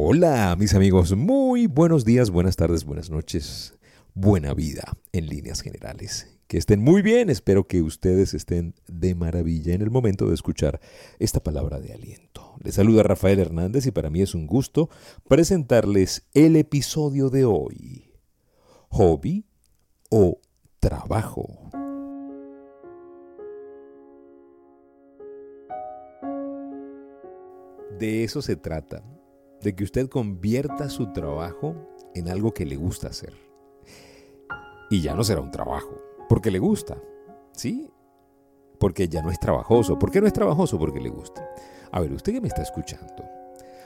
Hola mis amigos, muy buenos días, buenas tardes, buenas noches, buena vida en líneas generales. Que estén muy bien, espero que ustedes estén de maravilla en el momento de escuchar esta palabra de aliento. Les saluda Rafael Hernández y para mí es un gusto presentarles el episodio de hoy. Hobby o trabajo. De eso se trata, de que usted convierta su trabajo en algo que le gusta hacer. Y ya no será un trabajo, porque le gusta, ¿sí? Porque ya no es trabajoso. ¿Por qué no es trabajoso? Porque le gusta. A ver, usted que me está escuchando,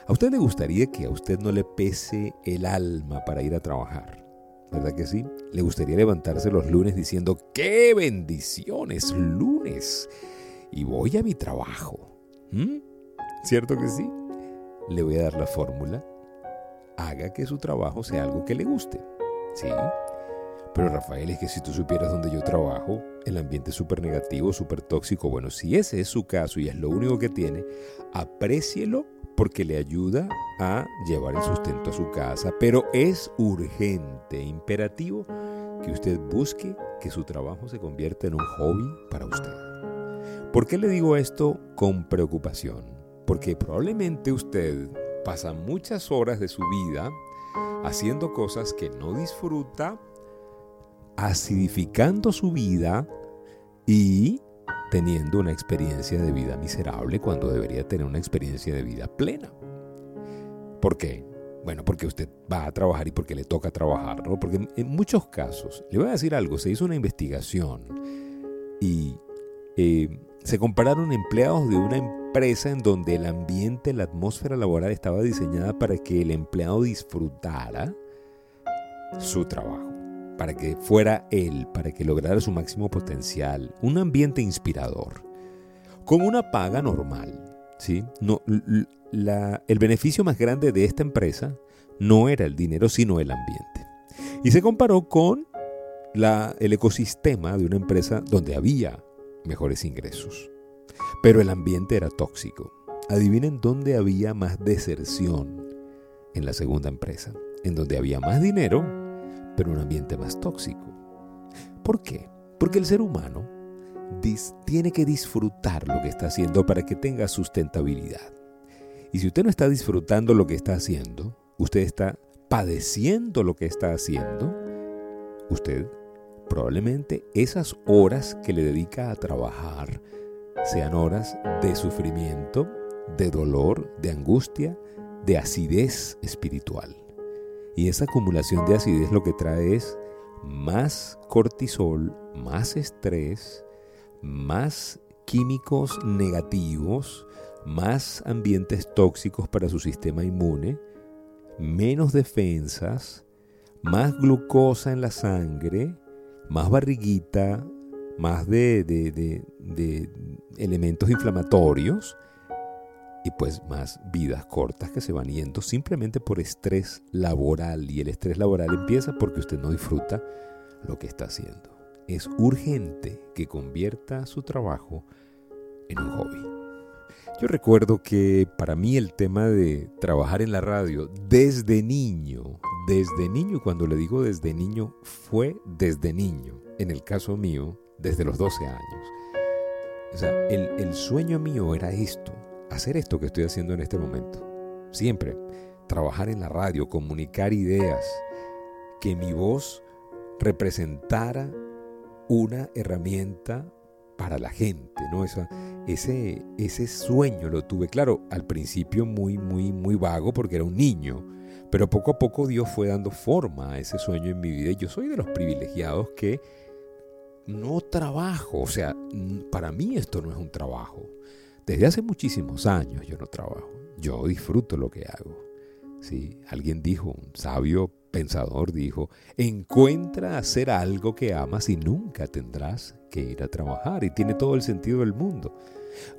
¿a usted le gustaría que a usted no le pese el alma para ir a trabajar? ¿Verdad que sí? ¿Le gustaría levantarse los lunes diciendo, qué bendiciones, lunes? Y voy a mi trabajo. ¿Cierto que sí? Le voy a dar la fórmula. Haga que su trabajo sea algo que le guste. ¿Sí? Pero Rafael, es que si tú supieras dónde yo trabajo, el ambiente es súper negativo, súper tóxico. Bueno, si ese es su caso y es lo único que tiene, aprécielo porque le ayuda a llevar el sustento a su casa. Pero es urgente, imperativo, que usted busque que su trabajo se convierta en un hobby para usted. ¿Por qué le digo esto con preocupación? Porque probablemente usted pasa muchas horas de su vida haciendo cosas que no disfruta, acidificando su vida y teniendo una experiencia de vida miserable cuando debería tener una experiencia de vida plena. ¿Por qué? Bueno, porque usted va a trabajar y porque le toca trabajar, ¿no? Porque en muchos casos, le voy a decir algo, se hizo una investigación y eh, se compararon empleados de una empresa en donde el ambiente, la atmósfera laboral estaba diseñada para que el empleado disfrutara su trabajo, para que fuera él, para que lograra su máximo potencial, un ambiente inspirador, con una paga normal. ¿sí? No, el beneficio más grande de esta empresa no era el dinero, sino el ambiente. Y se comparó con la, el ecosistema de una empresa donde había mejores ingresos pero el ambiente era tóxico. Adivinen dónde había más deserción en la segunda empresa, en donde había más dinero, pero un ambiente más tóxico. ¿Por qué? Porque el ser humano tiene que disfrutar lo que está haciendo para que tenga sustentabilidad. Y si usted no está disfrutando lo que está haciendo, usted está padeciendo lo que está haciendo, usted probablemente esas horas que le dedica a trabajar, sean horas de sufrimiento, de dolor, de angustia, de acidez espiritual. Y esa acumulación de acidez lo que trae es más cortisol, más estrés, más químicos negativos, más ambientes tóxicos para su sistema inmune, menos defensas, más glucosa en la sangre, más barriguita, más de, de, elementos inflamatorios y pues más vidas cortas que se van yendo simplemente por estrés laboral. Y el estrés laboral empieza porque usted no disfruta lo que está haciendo. Es urgente que convierta su trabajo en un hobby. Yo recuerdo que para mí el tema de trabajar en la radio desde niño, desde niño, cuando le digo desde niño, fue desde niño. En el caso mío, desde los 12 años. O sea, el, sueño mío era esto, hacer esto que estoy haciendo en este momento. Siempre, trabajar en la radio, comunicar ideas, que mi voz representara una herramienta para la gente, ¿no? Esa, ese, ese sueño lo tuve, claro, al principio muy, muy, muy vago porque era un niño, pero poco a poco Dios fue dando forma a ese sueño en mi vida y yo soy de los privilegiados que no trabajo. O sea, para mí esto no es un trabajo. Desde hace muchísimos años yo no trabajo. Yo disfruto lo que hago. ¿Sí? Alguien dijo, un sabio pensador dijo, encuentra hacer algo que amas y nunca tendrás que ir a trabajar. Y tiene todo el sentido del mundo.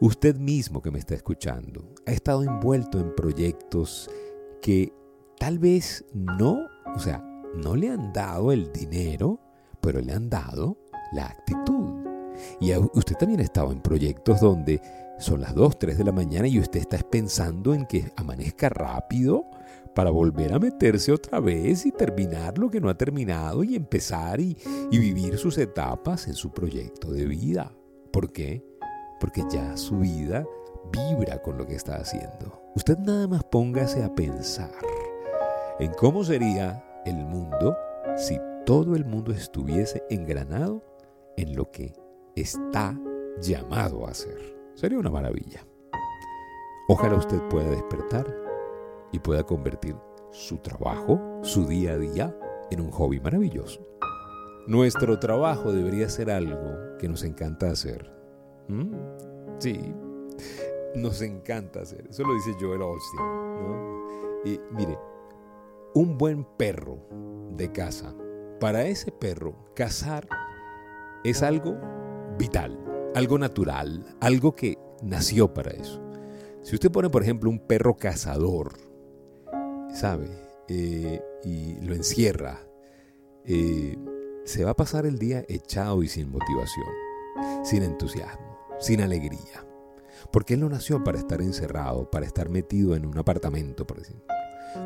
Usted mismo que me está escuchando ha estado envuelto en proyectos que tal vez no, o sea, no le han dado el dinero, pero le han dado la actitud. Y usted también ha estado en proyectos donde son las 2, 3 de la mañana y usted está pensando en que amanezca rápido para volver a meterse otra vez y terminar lo que no ha terminado y empezar y, vivir sus etapas en su proyecto de vida. ¿Por qué? Porque ya su vida vibra con lo que está haciendo. Usted nada más póngase a pensar en cómo sería el mundo si todo el mundo estuviese engranado en lo que está llamado a hacer. Sería una maravilla. Ojalá usted pueda despertar y pueda convertir su trabajo, su día a día, en un hobby maravilloso. Nuestro trabajo debería ser algo que nos encanta hacer. ¿Mm? Sí, nos encanta hacer. Eso lo dice Joel Austin. Y mire, un buen perro de casa, para ese perro, cazar es algo vital, algo natural, algo que nació para eso. Si usted pone, por ejemplo, un perro cazador, ¿sabe? Eh, y lo encierra, eh, se va a pasar el día echado y sin motivación, sin entusiasmo, sin alegría. Porque él no nació para estar encerrado, para estar metido en un apartamento, por ejemplo.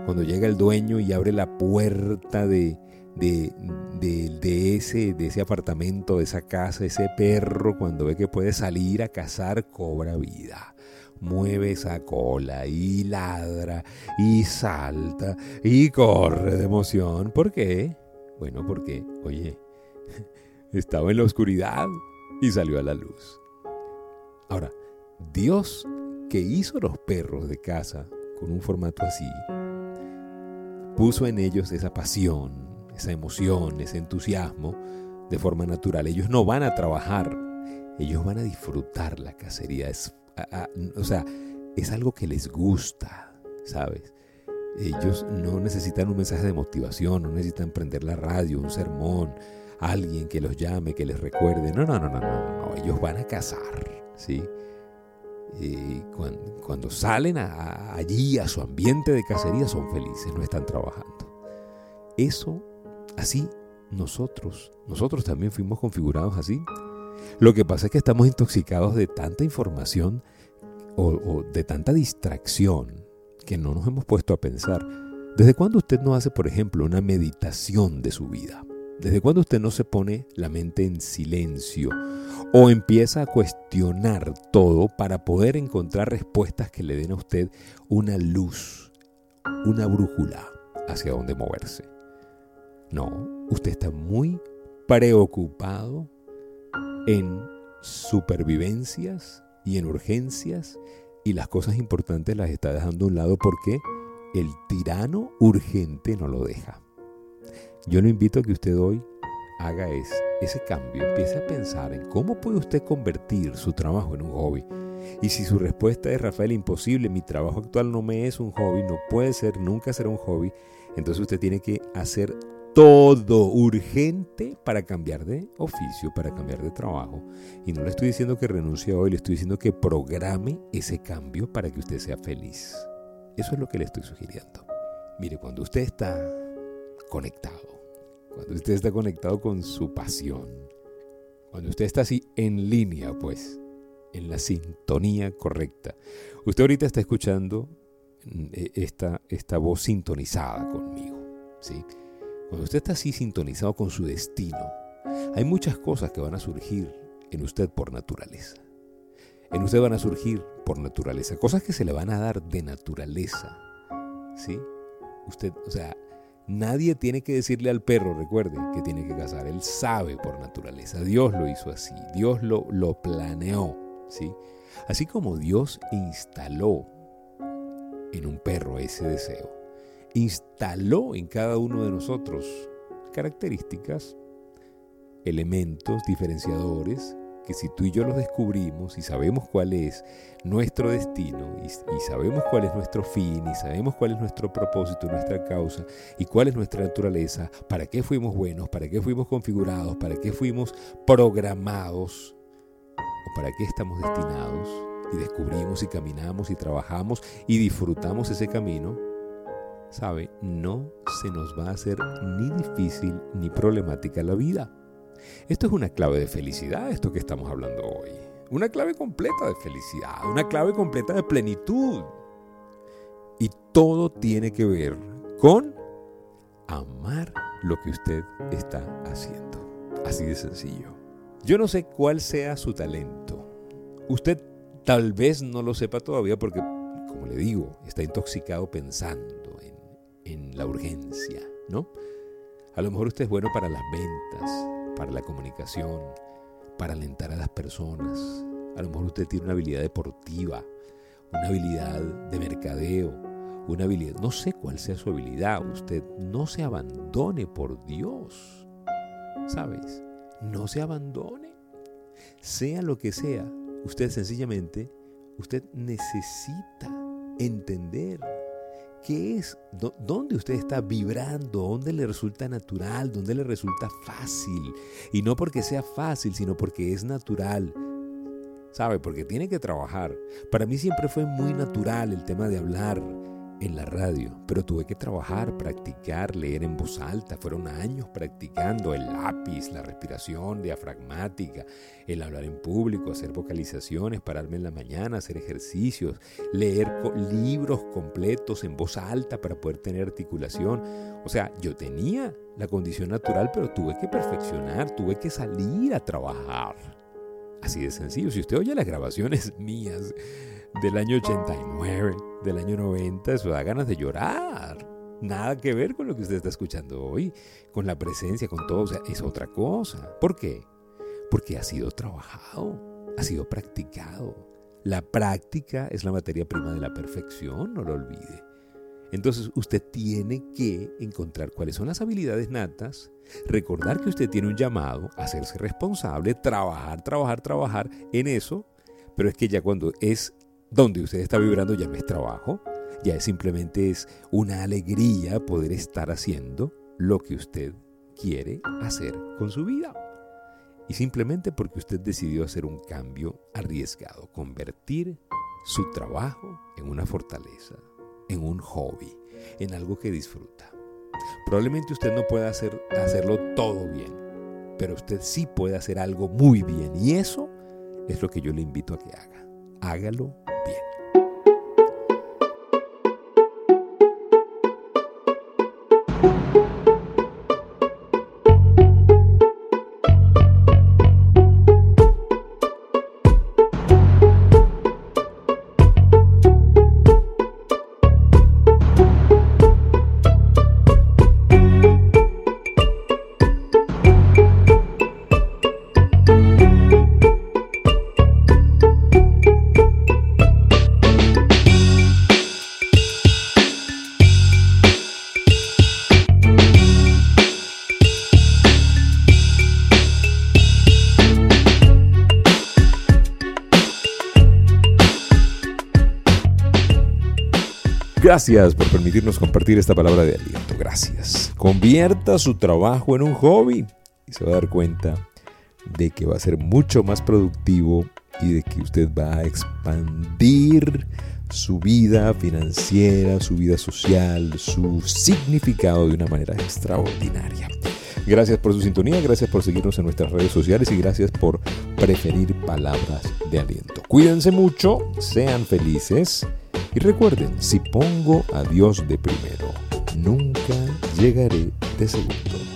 Cuando llega el dueño y abre la puerta de, de, ese, de ese apartamento, de esa casa, ese perro, cuando ve que puede salir a cazar, cobra vida. Mueve esa cola y ladra y salta y corre de emoción. ¿Por qué? Bueno, porque, oye, estaba en la oscuridad y salió a la luz. Ahora, Dios que hizo los perros de casa con un formato así, puso en ellos esa pasión, esa emoción, ese entusiasmo de forma natural. Ellos no van a trabajar, ellos van a disfrutar la cacería. O sea, es algo que les gusta, ¿sabes? Ellos no necesitan un mensaje de motivación, no necesitan prender la radio, un sermón, alguien que los llame, que les recuerde. No, no, no, no, no, no. Ellos van a cazar, ¿sí? Y cuando, salen allí a su ambiente de cacería son felices, no están trabajando. Eso, así, nosotros, nosotros también fuimos configurados así. Lo que pasa es que estamos intoxicados de tanta información o, de tanta distracción que no nos hemos puesto a pensar. ¿Desde cuándo usted no hace, por ejemplo, una meditación de su vida? ¿Desde cuándo usted no se pone la mente en silencio o empieza a cuestionar todo para poder encontrar respuestas que le den a usted una luz, una brújula hacia dónde moverse? No, usted está muy preocupado en supervivencias y en urgencias y las cosas importantes las está dejando a un lado porque el tirano urgente no lo deja. Yo lo invito a que usted hoy haga ese, ese cambio, empiece a pensar en cómo puede usted convertir su trabajo en un hobby. Y si su respuesta es, Rafael, imposible, mi trabajo actual no me es un hobby, no puede ser, nunca será un hobby, entonces usted tiene que hacer todo urgente para cambiar de oficio, para cambiar de trabajo. Y no le estoy diciendo que renuncie hoy, le estoy diciendo que programe ese cambio para que usted sea feliz. Eso es lo que le estoy sugiriendo. Mire, cuando usted está conectado, cuando usted está conectado con su pasión, cuando usted está así en línea, pues, en la sintonía correcta. Usted ahorita está escuchando mm, e, esta, esta voz sintonizada conmigo, ¿sí? Cuando usted está así sintonizado con su destino, hay muchas cosas que van a surgir en usted por naturaleza. En usted van a surgir por naturaleza, cosas que se le van a dar de naturaleza, ¿sí? Usted, o sea, Nadie tiene que decirle al perro, recuerde, que tiene que cazar. Él sabe por naturaleza. Dios lo hizo así. Dios lo, lo planeó. ¿sí? Así como Dios instaló en un perro ese deseo, instaló en cada uno de nosotros características, elementos diferenciadores que si tú y yo los descubrimos y sabemos cuál es nuestro destino y, sabemos cuál es nuestro fin y sabemos cuál es nuestro propósito, nuestra causa y cuál es nuestra naturaleza, para qué fuimos buenos, para qué fuimos configurados, para qué fuimos programados o para qué estamos destinados y descubrimos y caminamos y trabajamos y disfrutamos ese camino, sabe, no se nos va a hacer ni difícil ni problemática la vida. Esto es una clave de felicidad, esto que estamos hablando hoy. Una clave completa de felicidad, una clave completa de plenitud. Y todo tiene que ver con amar lo que usted está haciendo. Así de sencillo. Yo no sé cuál sea su talento. Usted tal vez no lo sepa todavía porque, como le digo, está intoxicado pensando en, la urgencia, ¿no? A lo mejor usted es bueno para las ventas, para la comunicación, para alentar a las personas. A lo mejor usted tiene una habilidad deportiva, una habilidad de mercadeo, una habilidad, no sé cuál sea su habilidad, usted no se abandone por Dios. ¿Sabes? No se abandone. Sea lo que sea, usted sencillamente, usted necesita entender qué es, dónde usted está vibrando, dónde le resulta natural, dónde le resulta fácil. Y no porque sea fácil, sino porque es natural. ¿Sabe? Porque tiene que trabajar. Para mí siempre fue muy natural el tema de hablar, en la radio, pero tuve que trabajar, practicar, leer en voz alta. Fueron años practicando el lápiz, la respiración diafragmática, el hablar en público, hacer vocalizaciones, pararme en la mañana, hacer ejercicios, leer libros completos en voz alta para poder tener articulación. O sea, yo tenía la condición natural, pero tuve que perfeccionar, tuve que salir a trabajar. Así de sencillo. Si usted oye las grabaciones mías, del año 89, del año 90, eso da ganas de llorar. Nada que ver con lo que usted está escuchando hoy, con la presencia, con todo, o sea, es otra cosa. ¿Por qué? Porque ha sido trabajado, ha sido practicado. La práctica es la materia prima de la perfección, no lo olvide. Entonces usted tiene que encontrar cuáles son las habilidades natas, recordar que usted tiene un llamado, hacerse responsable, trabajar, trabajar, trabajar en eso, pero es que ya cuando es donde usted está vibrando ya no es trabajo, ya simplemente es una alegría poder estar haciendo lo que usted quiere hacer con su vida. Y simplemente porque usted decidió hacer un cambio arriesgado, convertir su trabajo en una fortaleza, en un hobby, en algo que disfruta. Probablemente usted no pueda hacer, hacerlo todo bien, pero usted sí puede hacer algo muy bien y eso es lo que yo le invito a que haga. Hágalo Gracias por permitirnos compartir esta palabra de aliento. Gracias. Convierta su trabajo en un hobby y se va a dar cuenta de que va a ser mucho más productivo y de que usted va a expandir su vida financiera, su vida social, su significado de una manera extraordinaria. Gracias por su sintonía, gracias por seguirnos en nuestras redes sociales y gracias por preferir palabras de aliento. Cuídense mucho, sean felices y recuerden, si pongo a Dios de primero, nunca llegaré de segundo.